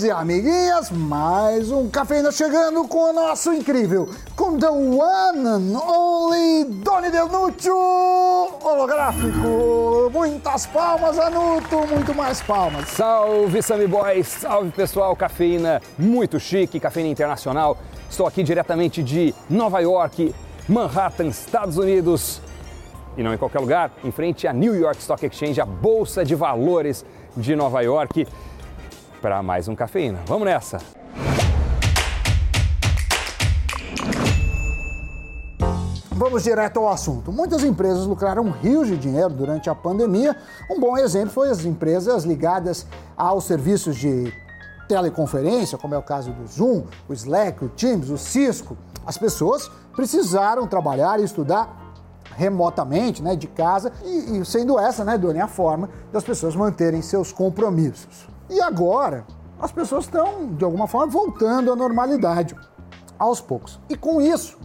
amiguinhos e amiguinhas, mais um Cafeína chegando com o nosso incrível, com the one and only Doni Denuccio holográfico. Muitas palmas, Anuto, muito mais palmas. Salve, Sammy Boys! Salve, pessoal! Cafeína muito chique, cafeína internacional. Estou aqui diretamente de Nova York, Manhattan, Estados Unidos. E não em qualquer lugar, em frente à New York Stock Exchange, a Bolsa de Valores de Nova York para mais um Cafeína. Vamos nessa! Vamos direto ao assunto. Muitas empresas lucraram rios de dinheiro durante a pandemia. Um bom exemplo foi as empresas ligadas aos serviços de teleconferência, como é o caso do Zoom, o Slack, o Teams, o Cisco. As pessoas precisaram trabalhar e estudar remotamente, né, de casa, e, e sendo essa, né, Doni, a forma das pessoas manterem seus compromissos. E agora, as pessoas estão, de alguma forma, voltando à normalidade, aos poucos. E com isso,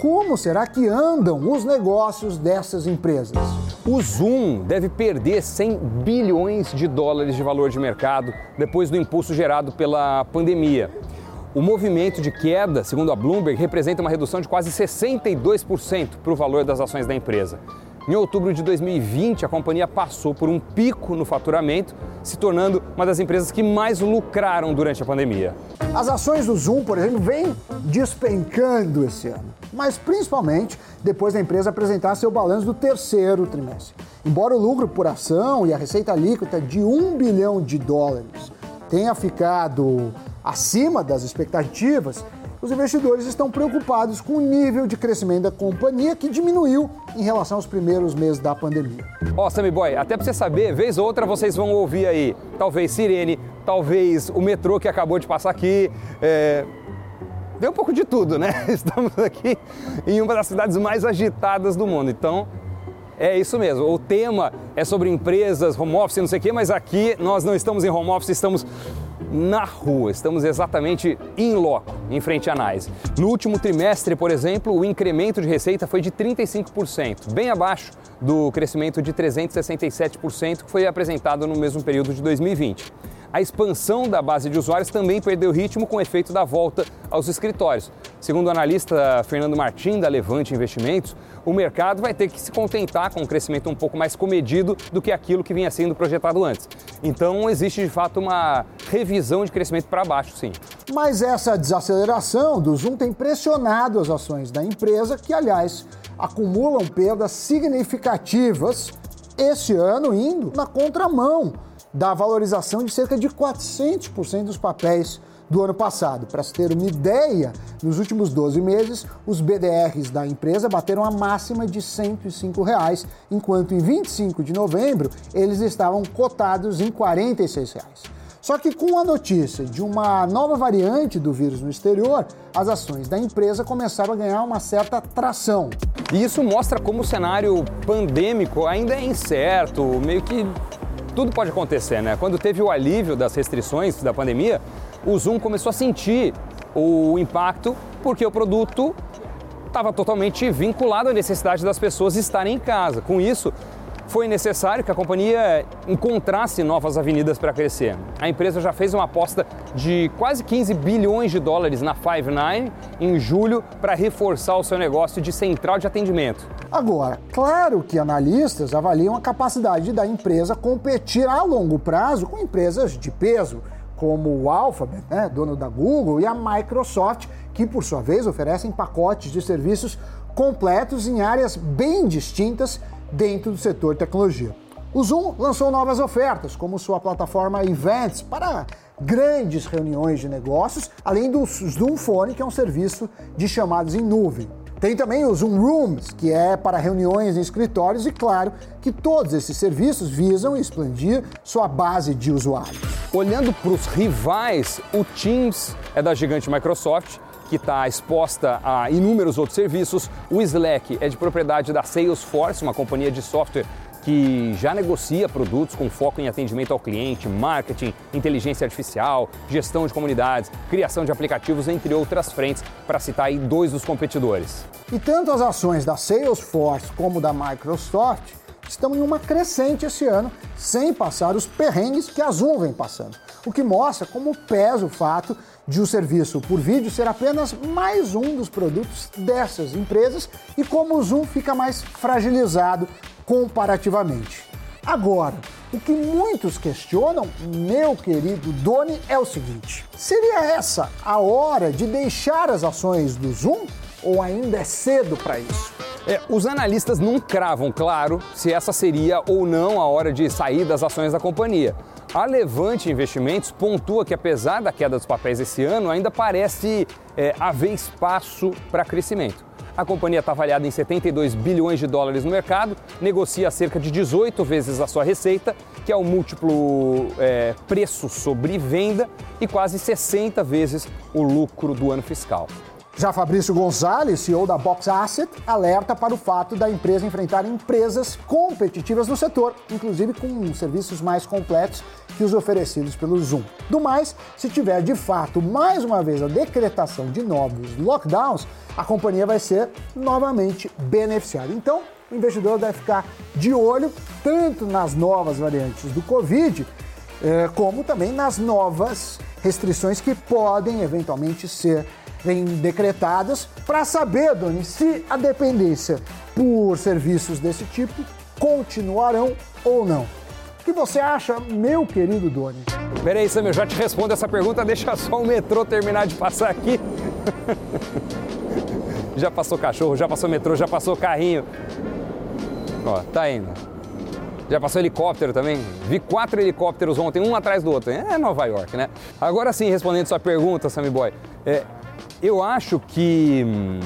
como será que andam os negócios dessas empresas? O Zoom deve perder 100 bilhões de dólares de valor de mercado depois do impulso gerado pela pandemia. O movimento de queda, segundo a Bloomberg, representa uma redução de quase 62% para o valor das ações da empresa. Em outubro de 2020, a companhia passou por um pico no faturamento, se tornando uma das empresas que mais lucraram durante a pandemia. As ações do Zoom, por exemplo, vêm despencando esse ano, mas principalmente depois da empresa apresentar seu balanço do terceiro trimestre. Embora o lucro por ação e a receita líquida de 1 bilhão de dólares tenha ficado acima das expectativas, os investidores estão preocupados com o nível de crescimento da companhia que diminuiu em relação aos primeiros meses da pandemia. Ó, oh, Sammy Boy, até para você saber, vez ou outra vocês vão ouvir aí, talvez sirene, talvez o metrô que acabou de passar aqui, é... Deu um pouco de tudo, né? Estamos aqui em uma das cidades mais agitadas do mundo, então é isso mesmo. O tema é sobre empresas, home office, não sei o quê, mas aqui nós não estamos em home office, estamos na rua. Estamos exatamente em loco, em frente à análise. No último trimestre, por exemplo, o incremento de receita foi de 35%, bem abaixo do crescimento de 367% que foi apresentado no mesmo período de 2020 a expansão da base de usuários também perdeu ritmo com o efeito da volta aos escritórios. Segundo o analista Fernando Martim, da Levante Investimentos, o mercado vai ter que se contentar com um crescimento um pouco mais comedido do que aquilo que vinha sendo projetado antes. Então, existe de fato uma revisão de crescimento para baixo, sim. Mas essa desaceleração do Zoom tem pressionado as ações da empresa, que, aliás, acumulam perdas significativas este ano, indo na contramão da valorização de cerca de 400% dos papéis do ano passado. Para se ter uma ideia, nos últimos 12 meses, os BDRs da empresa bateram a máxima de 105 reais, enquanto em 25 de novembro eles estavam cotados em 46 reais. Só que com a notícia de uma nova variante do vírus no exterior, as ações da empresa começaram a ganhar uma certa tração. E isso mostra como o cenário pandêmico ainda é incerto, meio que tudo pode acontecer, né? Quando teve o alívio das restrições da pandemia, o Zoom começou a sentir o impacto porque o produto estava totalmente vinculado à necessidade das pessoas estarem em casa. Com isso, foi necessário que a companhia encontrasse novas avenidas para crescer. A empresa já fez uma aposta de quase 15 bilhões de dólares na Five9 em julho para reforçar o seu negócio de central de atendimento. Agora, claro que analistas avaliam a capacidade da empresa competir a longo prazo com empresas de peso, como o Alphabet, né, dono da Google, e a Microsoft, que por sua vez oferecem pacotes de serviços completos em áreas bem distintas dentro do setor tecnologia. O Zoom lançou novas ofertas, como sua plataforma Events para grandes reuniões de negócios, além do Zoom Phone, que é um serviço de chamadas em nuvem. Tem também o Zoom Rooms, que é para reuniões em escritórios, e claro que todos esses serviços visam expandir sua base de usuários. Olhando para os rivais, o Teams é da gigante Microsoft que está exposta a inúmeros outros serviços. O Slack é de propriedade da Salesforce, uma companhia de software que já negocia produtos com foco em atendimento ao cliente, marketing, inteligência artificial, gestão de comunidades, criação de aplicativos, entre outras frentes, para citar aí dois dos competidores. E tanto as ações da Salesforce como da Microsoft estão em uma crescente esse ano, sem passar os perrengues que a Zoom vem passando. O que mostra como pesa o fato de o serviço por vídeo ser apenas mais um dos produtos dessas empresas e como o Zoom fica mais fragilizado comparativamente. Agora, o que muitos questionam, meu querido Doni, é o seguinte: seria essa a hora de deixar as ações do Zoom ou ainda é cedo para isso? É, os analistas não cravam, claro, se essa seria ou não a hora de sair das ações da companhia. A Levante Investimentos pontua que, apesar da queda dos papéis esse ano, ainda parece é, haver espaço para crescimento. A companhia está avaliada em 72 bilhões de dólares no mercado, negocia cerca de 18 vezes a sua receita, que é o múltiplo é, preço sobre venda, e quase 60 vezes o lucro do ano fiscal. Já Fabrício Gonzalez, CEO da Box Asset, alerta para o fato da empresa enfrentar empresas competitivas no setor, inclusive com serviços mais completos que os oferecidos pelo Zoom. Do mais, se tiver de fato mais uma vez a decretação de novos lockdowns, a companhia vai ser novamente beneficiada. Então, o investidor deve ficar de olho tanto nas novas variantes do Covid, eh, como também nas novas restrições que podem eventualmente ser vêm decretadas para saber, Doni, se a dependência por serviços desse tipo continuarão ou não. O que você acha, meu querido Doni? Peraí, Sam, eu já te respondo essa pergunta, deixa só o metrô terminar de passar aqui. já passou cachorro, já passou metrô, já passou carrinho. Ó, tá indo. Já passou helicóptero também? Vi quatro helicópteros ontem, um atrás do outro. É Nova York, né? Agora sim, respondendo sua pergunta, Sammy Boy. É, eu acho que hum,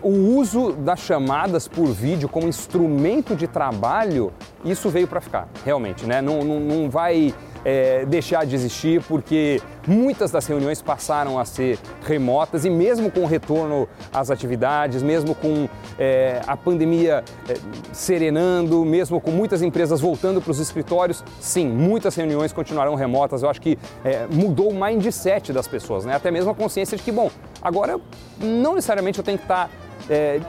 o uso das chamadas por vídeo como instrumento de trabalho, isso veio para ficar, realmente, né? Não, não, não vai é, deixar de existir, porque muitas das reuniões passaram a ser remotas e mesmo com o retorno às atividades, mesmo com é, a pandemia é, serenando, mesmo com muitas empresas voltando para os escritórios, sim, muitas reuniões continuarão remotas. Eu acho que é, mudou o mindset das pessoas, né? até mesmo a consciência de que, bom, agora não necessariamente eu tenho que estar é,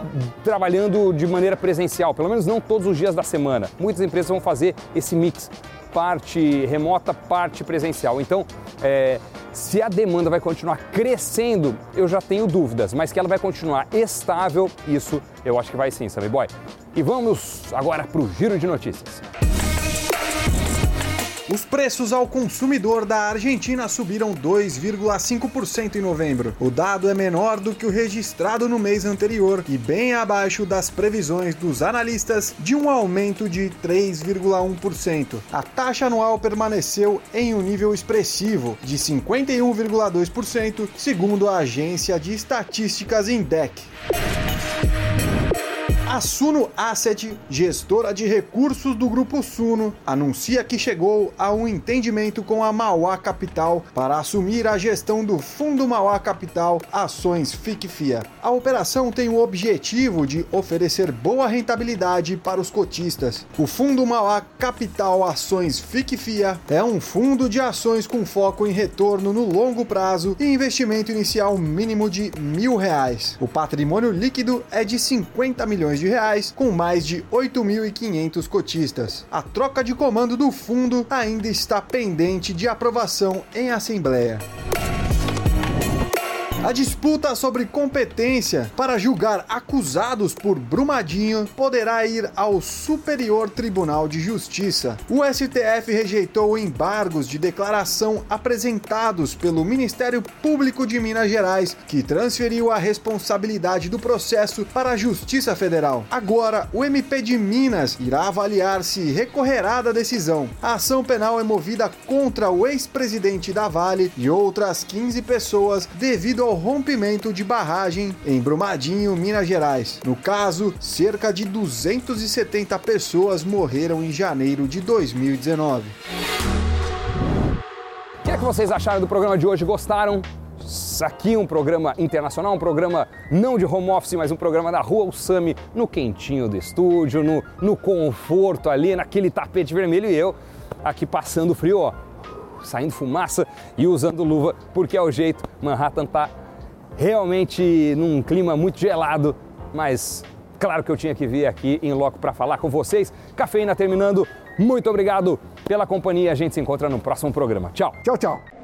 trabalhando de maneira presencial, pelo menos não todos os dias da semana. Muitas empresas vão fazer esse mix parte remota, parte presencial. Então, é, se a demanda vai continuar crescendo, eu já tenho dúvidas, mas que ela vai continuar estável, isso eu acho que vai sim, Sammy Boy. E vamos agora para o giro de notícias. Os preços ao consumidor da Argentina subiram 2,5% em novembro. O dado é menor do que o registrado no mês anterior e bem abaixo das previsões dos analistas de um aumento de 3,1%. A taxa anual permaneceu em um nível expressivo de 51,2%, segundo a agência de estatísticas Indec. A Suno Asset, gestora de recursos do Grupo Suno, anuncia que chegou a um entendimento com a Mauá Capital para assumir a gestão do Fundo Mauá Capital Ações FICFIA. A operação tem o objetivo de oferecer boa rentabilidade para os cotistas. O Fundo Mauá Capital Ações FICFIA é um fundo de ações com foco em retorno no longo prazo e investimento inicial mínimo de mil reais. O patrimônio líquido é de 50 milhões de reais, com mais de 8.500 cotistas. A troca de comando do fundo ainda está pendente de aprovação em assembleia. A disputa sobre competência para julgar acusados por Brumadinho poderá ir ao Superior Tribunal de Justiça. O STF rejeitou embargos de declaração apresentados pelo Ministério Público de Minas Gerais, que transferiu a responsabilidade do processo para a Justiça Federal. Agora, o MP de Minas irá avaliar se recorrerá da decisão. A ação penal é movida contra o ex-presidente da Vale e outras 15 pessoas devido ao ao rompimento de barragem em Brumadinho, Minas Gerais. No caso, cerca de 270 pessoas morreram em janeiro de 2019. O que é que vocês acharam do programa de hoje? Gostaram? Aqui um programa internacional, um programa não de home office, mas um programa da Rua Usami, no quentinho do estúdio, no, no conforto ali, naquele tapete vermelho e eu aqui passando frio, ó, saindo fumaça e usando luva, porque é o jeito. Manhattan tá realmente num clima muito gelado, mas claro que eu tinha que vir aqui em loco para falar com vocês. Cafeína terminando. Muito obrigado pela companhia. A gente se encontra no próximo programa. Tchau. Tchau, tchau.